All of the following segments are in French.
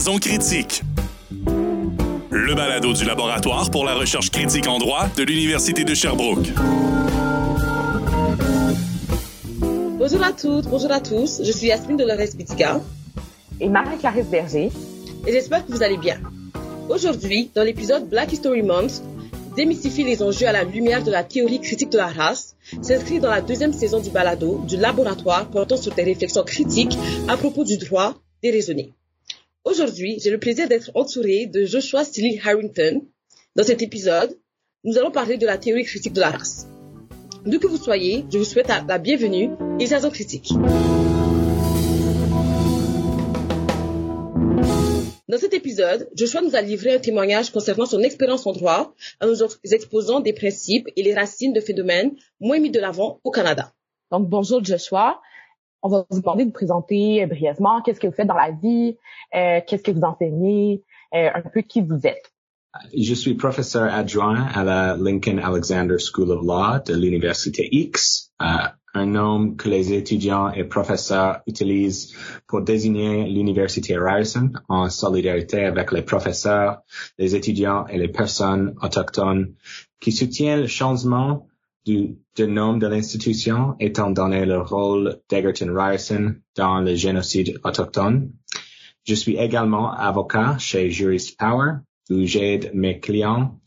Jason Critique. Le balado du laboratoire pour la recherche critique en droit de l'Université de Sherbrooke. Bonjour à toutes, bonjour à tous. Je suis Yasmine Dolores Bitika. Et Marie-Clarisse Berger. Et j'espère que vous allez bien. Aujourd'hui, dans l'épisode Black History Month, démystifier les enjeux à la lumière de la théorie critique de la race s'inscrit dans la deuxième saison du balado du laboratoire portant sur des réflexions critiques à propos du droit déraisonné. Aujourd'hui, j'ai le plaisir d'être entouré de Joshua Steele Harrington. Dans cet épisode, nous allons parler de la théorie critique de la race. D'où que vous soyez, je vous souhaite la bienvenue et Jason Critique. Dans cet épisode, Joshua nous a livré un témoignage concernant son expérience en droit en nous exposant des principes et les racines de phénomènes moins mis de l'avant au Canada. Donc, bonjour Joshua. On va vous demander de vous présenter brièvement qu'est-ce que vous faites dans la vie, euh, qu'est-ce que vous enseignez, euh, un peu qui vous êtes. Je suis professeur adjoint à la Lincoln Alexander School of Law de l'Université X, euh, un nom que les étudiants et professeurs utilisent pour désigner l'Université Ryerson en solidarité avec les professeurs, les étudiants et les personnes autochtones qui soutiennent le changement du, nom de l'institution étant donné le rôle d'Egerton Ryerson dans le génocide autochtone. Je suis également avocat chez Jurist Power où j'aide mes clients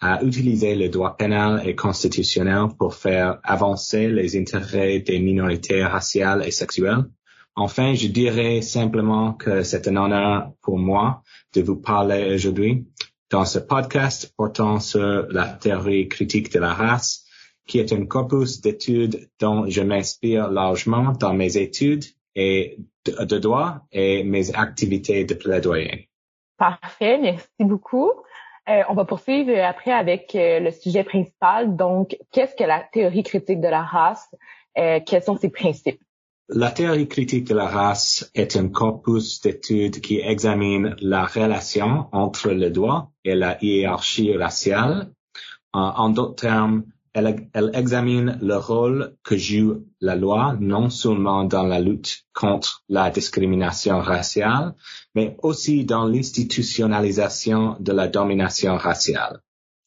à utiliser le droit pénal et constitutionnel pour faire avancer les intérêts des minorités raciales et sexuelles. Enfin, je dirais simplement que c'est un honneur pour moi de vous parler aujourd'hui dans ce podcast portant sur la théorie critique de la race, qui est un corpus d'études dont je m'inspire largement dans mes études et de droit et mes activités de plaidoyer. Parfait, merci beaucoup. Euh, on va poursuivre après avec euh, le sujet principal. Donc, qu'est-ce que la théorie critique de la race? Euh, quels sont ses principes? La théorie critique de la race est un corpus d'études qui examine la relation entre le droit et la hiérarchie raciale. en d'autres termes, elle, examine le rôle que joue la loi non seulement dans la lutte contre la discrimination raciale, mais aussi dans l'institutionnalisation de la domination raciale.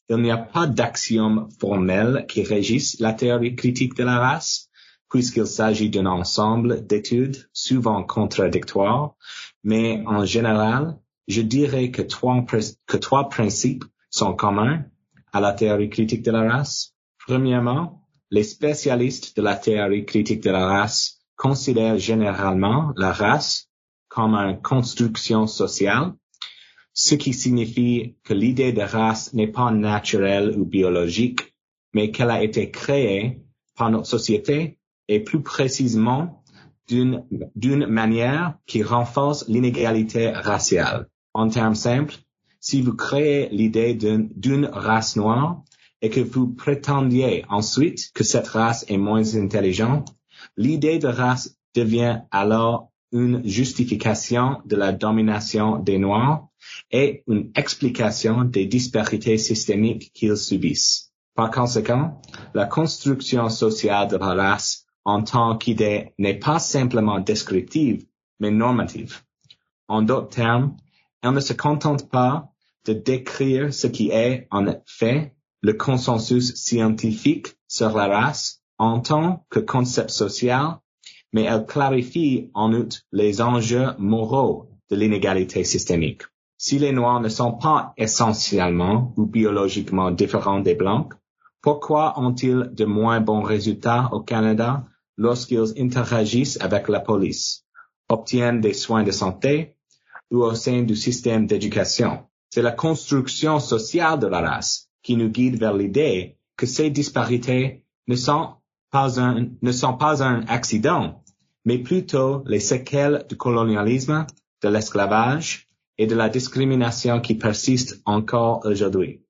Il n'y a pas d'axiome formel qui régisse la théorie critique de la race, puisqu'il s'agit d'un ensemble d'études souvent contradictoires, mais en général, je dirais que trois, que trois principes sont communs à la théorie critique de la race. Premièrement, les spécialistes de la théorie critique de la race considèrent généralement la race comme une construction sociale, ce qui signifie que l'idée de race n'est pas naturelle ou biologique, mais qu'elle a été créée par notre société et plus précisément d'une, manière qui renforce l'inégalité raciale. En termes simples, si vous créez l'idée d'une race noire, et que vous prétendiez ensuite que cette race est moins intelligente, l'idée de race devient alors une justification de la domination des Noirs et une explication des disparités systémiques qu'ils subissent. Par conséquent, la construction sociale de la race en tant qu'idée n'est pas simplement descriptive, mais normative. En d'autres termes, elle ne se contente pas de décrire ce qui est en fait le consensus scientifique sur la race en tant que concept social, mais elle clarifie en outre les enjeux moraux de l'inégalité systémique. Si les Noirs ne sont pas essentiellement ou biologiquement différents des Blancs, pourquoi ont-ils de moins bons résultats au Canada lorsqu'ils interagissent avec la police, obtiennent des soins de santé ou au sein du système d'éducation? C'est la construction sociale de la race qui nous guide vers l'idée que ces disparités ne sont pas un, ne sont pas un accident, mais plutôt les séquelles du colonialisme, de l'esclavage et de la discrimination qui persistent encore aujourd'hui.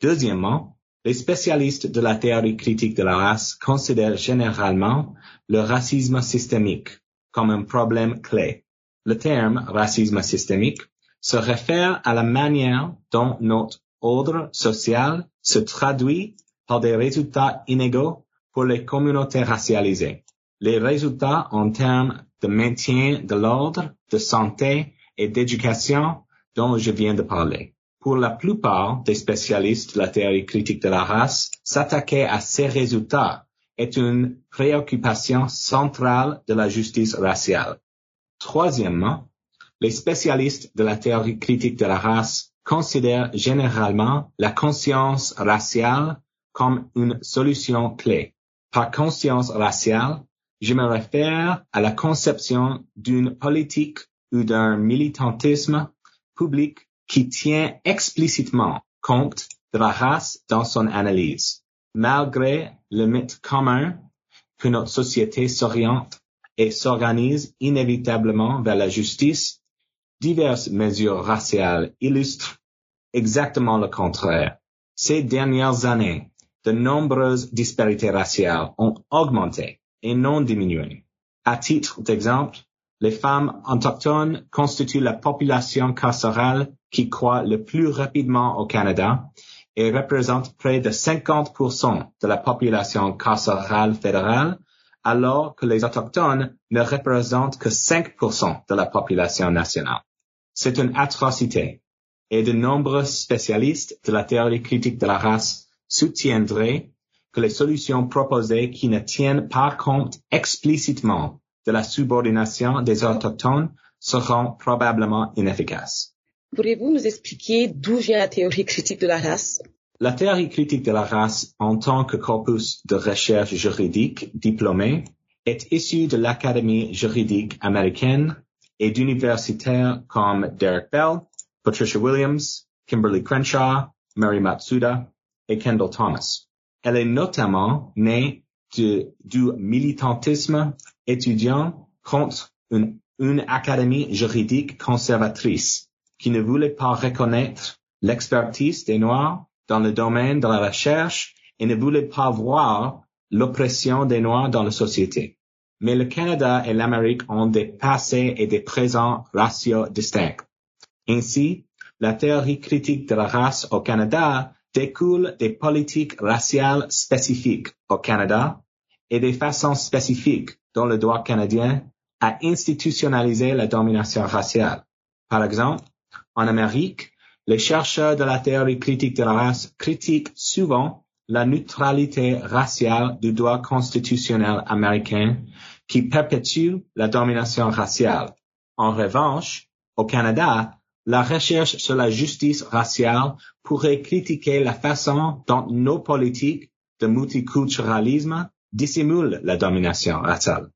Deuxièmement, les spécialistes de la théorie critique de la race considèrent généralement le racisme systémique comme un problème clé. Le terme racisme systémique se réfère à la manière dont notre ordre social se traduit par des résultats inégaux pour les communautés racialisées. Les résultats en termes de maintien de l'ordre, de santé et d'éducation dont je viens de parler. Pour la plupart des spécialistes de la théorie critique de la race, s'attaquer à ces résultats est une préoccupation centrale de la justice raciale. Troisièmement, les spécialistes de la théorie critique de la race considèrent généralement la conscience raciale comme une solution clé. Par conscience raciale, je me réfère à la conception d'une politique ou d'un militantisme public qui tient explicitement compte de la race dans son analyse. Malgré le mythe commun que notre société s'oriente et s'organise inévitablement vers la justice, diverses mesures raciales illustrent exactement le contraire. Ces dernières années, de nombreuses disparités raciales ont augmenté et non diminué. À titre d'exemple, les femmes autochtones constituent la population carcérale qui croît le plus rapidement au Canada et représentent près de 50% de la population carcérale fédérale, alors que les autochtones ne représentent que 5% de la population nationale. C'est une atrocité et de nombreux spécialistes de la théorie critique de la race soutiendraient que les solutions proposées qui ne tiennent pas compte explicitement de la subordination des autochtones seront probablement inefficaces. Pourriez-vous nous expliquer d'où vient la théorie critique de la race? La théorie critique de la race en tant que corpus de recherche juridique diplômé est issue de l'Académie juridique américaine et d'universitaires comme Derek Bell, Patricia Williams, Kimberly Crenshaw, Mary Matsuda et Kendall Thomas. Elle est notamment née du militantisme étudiant contre une académie juridique conservatrice qui ne voulait pas reconnaître l'expertise des Noirs dans le domaine de la recherche et ne voulait pas voir l'oppression des Noirs dans la société. Mais le Canada et l'Amérique ont des passés et des présents raciaux distincts. Ainsi, la théorie critique de la race au Canada découle des politiques raciales spécifiques au Canada et des façons spécifiques dont le droit canadien a institutionnalisé la domination raciale. Par exemple, en Amérique, les chercheurs de la théorie critique de la race critiquent souvent la neutralité raciale du droit constitutionnel américain qui perpétue la domination raciale. En revanche, au Canada, la recherche sur la justice raciale pourrait critiquer la façon dont nos politiques de multiculturalisme dissimulent la domination raciale.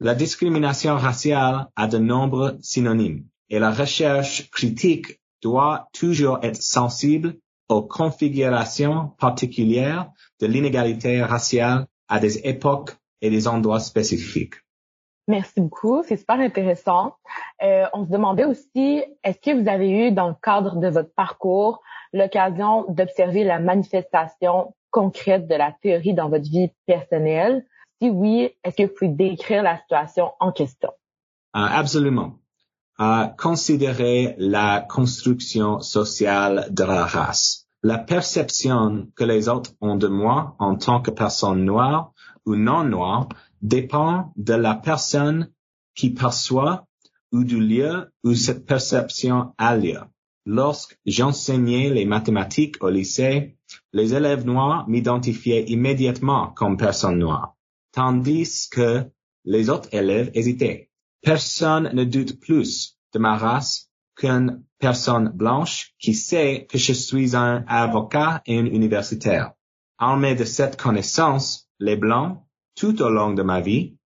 La discrimination raciale a de nombreux synonymes et la recherche critique doit toujours être sensible aux configurations particulières de l'inégalité raciale à des époques et des endroits spécifiques. Merci beaucoup, c'est super intéressant. Euh, on se demandait aussi, est-ce que vous avez eu dans le cadre de votre parcours l'occasion d'observer la manifestation concrète de la théorie dans votre vie personnelle? Si oui, est-ce que vous pouvez décrire la situation en question? Uh, absolument. Uh, considérer la construction sociale de la race. La perception que les autres ont de moi en tant que personne noire ou non noire dépend de la personne qui perçoit ou du lieu où cette perception a lieu. Lorsque j'enseignais les mathématiques au lycée, les élèves noirs m'identifiaient immédiatement comme personne noire, tandis que les autres élèves hésitaient. Personne ne doute plus de ma race qu'une personne blanche qui sait que je suis un avocat et un universitaire. Armé de cette connaissance, les blancs tout au long de ma vie,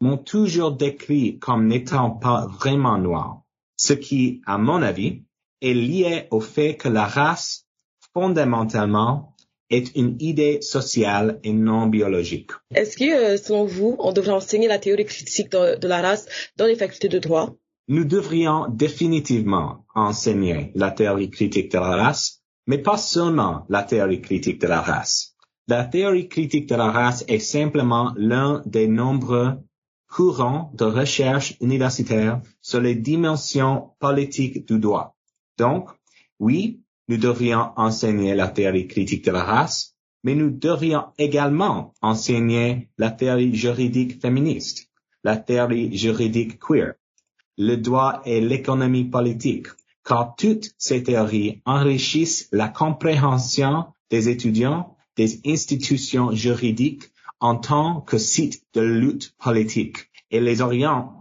m'ont toujours décrit comme n'étant pas vraiment noir, ce qui, à mon avis, est lié au fait que la race, fondamentalement, est une idée sociale et non biologique. Est-ce que, euh, selon vous, on devrait enseigner la théorie critique de, de la race dans les facultés de droit? Nous devrions définitivement enseigner la théorie critique de la race, mais pas seulement la théorie critique de la race. La théorie critique de la race est simplement l'un des nombreux courants de recherche universitaire sur les dimensions politiques du droit. Donc, oui, nous devrions enseigner la théorie critique de la race, mais nous devrions également enseigner la théorie juridique féministe, la théorie juridique queer, le droit et l'économie politique, car toutes ces théories enrichissent la compréhension des étudiants des institutions juridiques en tant que site de lutte politique et les orientent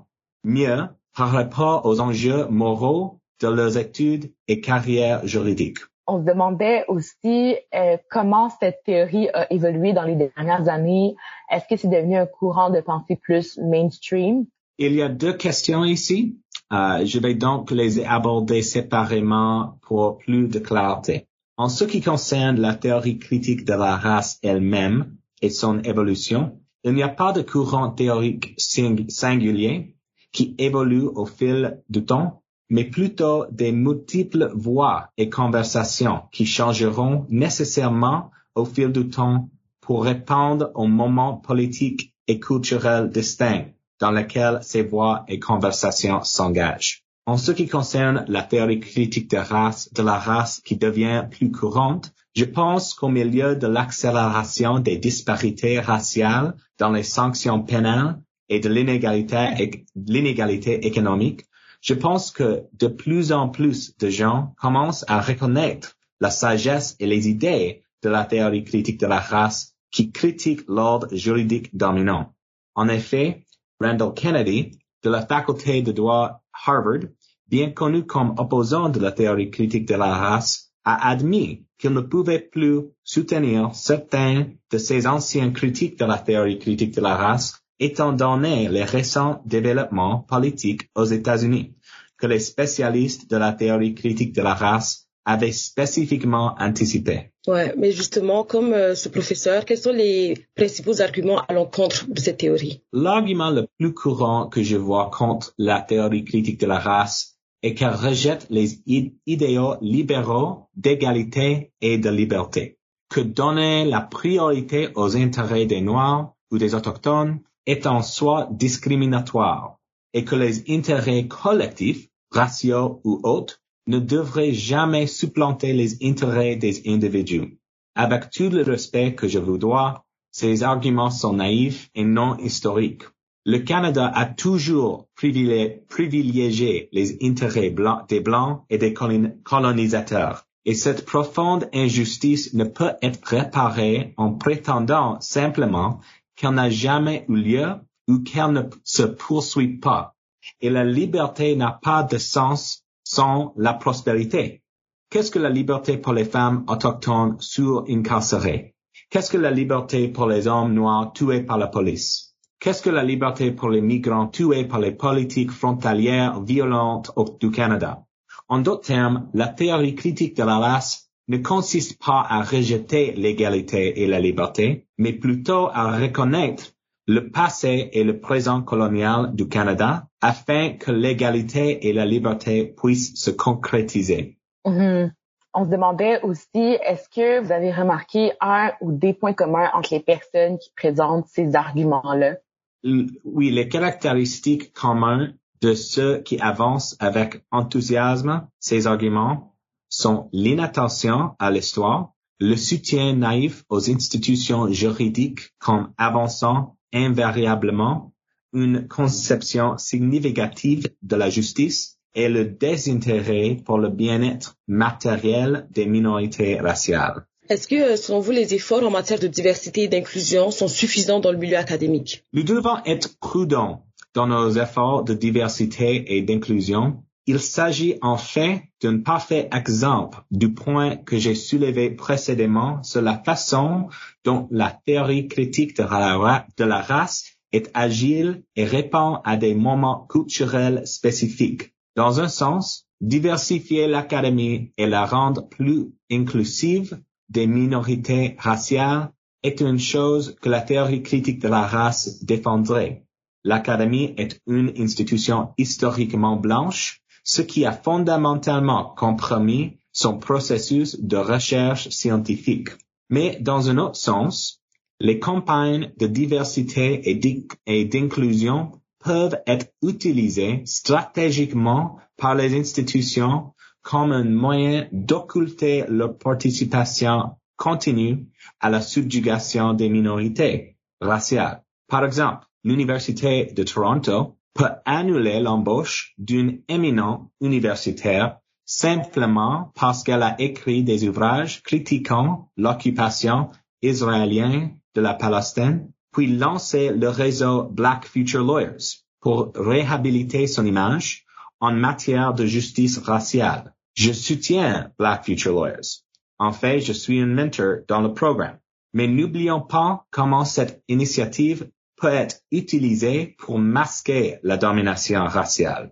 mieux par rapport aux enjeux moraux de leurs études et carrières juridiques. On se demandait aussi euh, comment cette théorie a évolué dans les dernières années. Est-ce que c'est devenu un courant de pensée plus mainstream? Il y a deux questions ici. Euh, je vais donc les aborder séparément pour plus de clarté. En ce qui concerne la théorie critique de la race elle-même et son évolution, il n'y a pas de courant théorique singulier qui évolue au fil du temps mais plutôt des multiples voix et conversations qui changeront nécessairement au fil du temps pour répondre aux moments politiques et culturels distincts dans lesquels ces voix et conversations s'engagent. En ce qui concerne la théorie critique de race, de la race qui devient plus courante, je pense qu'au milieu de l'accélération des disparités raciales dans les sanctions pénales et de l'inégalité économique, je pense que de plus en plus de gens commencent à reconnaître la sagesse et les idées de la théorie critique de la race qui critique l'ordre juridique dominant. En effet, Randall Kennedy, de la faculté de droit Harvard, bien connu comme opposant de la théorie critique de la race, a admis qu'il ne pouvait plus soutenir certains de ses anciens critiques de la théorie critique de la race étant donné les récents développements politiques aux États-Unis que les spécialistes de la théorie critique de la race avaient spécifiquement anticipé. Ouais, mais justement, comme euh, ce professeur, quels sont les principaux arguments à l'encontre de cette théorie? L'argument le plus courant que je vois contre la théorie critique de la race est qu'elle rejette les idéaux libéraux d'égalité et de liberté, que donner la priorité aux intérêts des Noirs ou des Autochtones est en soi discriminatoire et que les intérêts collectifs, raciaux ou autres, ne devraient jamais supplanter les intérêts des individus. Avec tout le respect que je vous dois, ces arguments sont naïfs et non historiques. Le Canada a toujours privilégié les intérêts des Blancs et des colonisateurs. Et cette profonde injustice ne peut être réparée en prétendant simplement qu'elle n'a jamais eu lieu ou qu'elle ne se poursuit pas. Et la liberté n'a pas de sens sans la prospérité. Qu'est-ce que la liberté pour les femmes autochtones sur-incarcérées? Qu'est-ce que la liberté pour les hommes noirs tués par la police? Qu'est-ce que la liberté pour les migrants tués par les politiques frontalières violentes du Canada? En d'autres termes, la théorie critique de la race ne consiste pas à rejeter l'égalité et la liberté, mais plutôt à reconnaître le passé et le présent colonial du Canada afin que l'égalité et la liberté puissent se concrétiser. Mm-hmm. On se demandait aussi, est-ce que vous avez remarqué un ou des points communs entre les personnes qui présentent ces arguments-là? Oui, les caractéristiques communes de ceux qui avancent avec enthousiasme ces arguments sont l'inattention à l'histoire, le soutien naïf aux institutions juridiques comme avançant invariablement une conception significative de la justice et le désintérêt pour le bien-être matériel des minorités raciales. Est-ce que, selon vous, les efforts en matière de diversité et d'inclusion sont suffisants dans le milieu académique? Nous devons être prudents dans nos efforts de diversité et d'inclusion il s'agit en fait d'un parfait exemple du point que j'ai soulevé précédemment sur la façon dont la théorie critique de la, race est agile et répond à des moments culturels spécifiques. Dans un sens, diversifier l'académie et la rendre plus inclusive des minorités raciales est une chose que la théorie critique de la race défendrait. L'académie est une institution historiquement blanche ce qui a fondamentalement compromis son processus de recherche scientifique. Mais dans un autre sens, les campagnes de diversité et d'inclusion peuvent être utilisées stratégiquement par les institutions comme un moyen d'occulter leur participation continue à la subjugation des minorités raciales. Par exemple, l'Université de Toronto peut annuler l'embauche d'une éminent universitaire simplement parce qu'elle a écrit des ouvrages critiquant l'occupation israélienne de la Palestine, puis lancer le réseau Black Future Lawyers pour réhabiliter son image en matière de justice raciale. Je soutiens Black Future Lawyers. En fait, je suis un mentor dans le programme. Mais n'oublions pas comment cette initiative peut être utilisée pour masquer la domination raciale.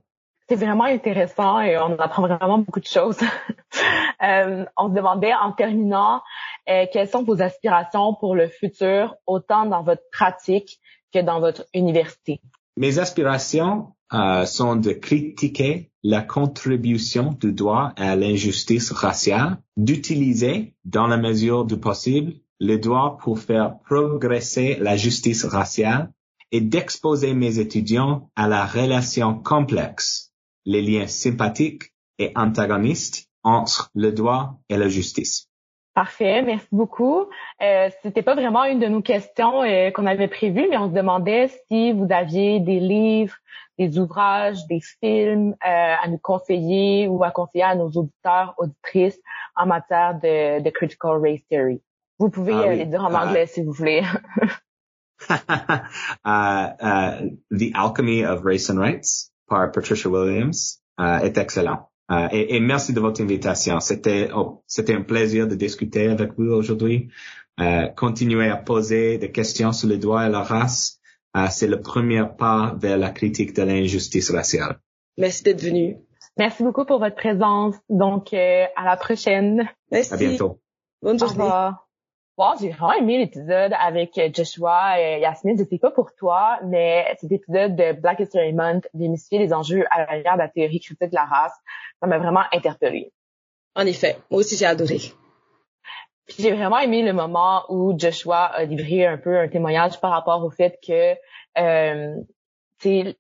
C'est vraiment intéressant et on apprend vraiment beaucoup de choses. euh, on se demandait en terminant euh, quelles sont vos aspirations pour le futur, autant dans votre pratique que dans votre université? Mes aspirations euh, sont de critiquer la contribution du droit à l'injustice raciale, d'utiliser, dans la mesure du possible, le droit pour faire progresser la justice raciale et d'exposer mes étudiants à la relation complexe, les liens sympathiques et antagonistes entre le droit et la justice. Parfait, merci beaucoup. Euh, C'était pas vraiment une de nos questions euh, qu'on avait prévues, mais on se demandait si vous aviez des livres, des ouvrages, des films euh, à nous conseiller ou à conseiller à nos auditeurs, auditrices en matière de, de critical race theory. Vous pouvez ah, les dire en ah. anglais si vous voulez. uh, The Alchemy of Race and Rights par Patricia Williams est excellent. Euh, et, et, merci de votre invitation. C'était oh, c'était un plaisir de discuter avec vous aujourd'hui. Euh, continuez à poser des questions sur le droit et la race. Euh, c'est le premier pas vers la critique de l'injustice raciale. Merci d'être venu. Merci beaucoup pour votre présence. Donc, euh, à la prochaine. Merci. À bientôt. Bonne journée. Wow, j'ai vraiment aimé l'épisode avec euh, Joshua et Yasmine. Je sais pas pour toi, mais cet épisode de Black History Month, démystifier les enjeux à l'arrière de la théorie critique de la race, ça m'a vraiment interpellée. En effet, moi aussi j'ai adoré. Puis j'ai vraiment aimé le moment où Joshua a livré un peu un témoignage par rapport au fait que euh,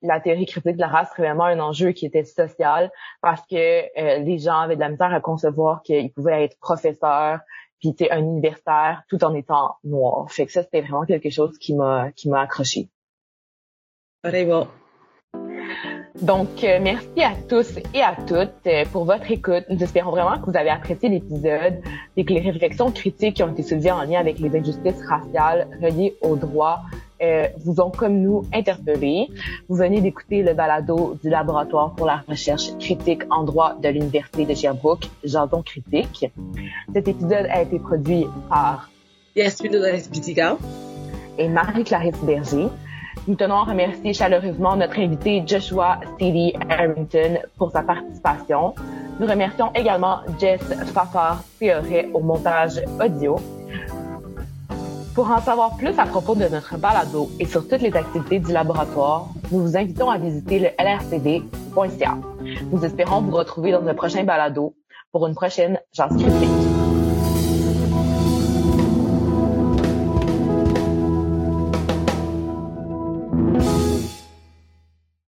la théorie critique de la race serait vraiment un enjeu qui était social parce que euh, les gens avaient de la misère à concevoir qu'ils pouvaient être professeurs, puis tu un universitaire tout en étant noir. Fait que ça c'était vraiment quelque chose qui m'a qui m'a accroché. bon. Donc, euh, merci à tous et à toutes euh, pour votre écoute. Nous espérons vraiment que vous avez apprécié l'épisode et que les réflexions critiques qui ont été soulevées en lien avec les injustices raciales reliées aux droits euh, vous ont comme nous interpellés. Vous venez d'écouter le balado du laboratoire pour la recherche critique en droit de l'Université de Sherbrooke, Jason Critique. Cet épisode a été produit par Yasmine de et Marie-Clarisse Berger. Nous tenons à remercier chaleureusement notre invité Joshua Stevie Harrington pour sa participation. Nous remercions également Jess Fafard Théoret au montage audio. Pour en savoir plus à propos de notre balado et sur toutes les activités du laboratoire, nous vous invitons à visiter le lrcd.ca. Nous espérons vous retrouver dans un prochain balado pour une prochaine Genre Critique.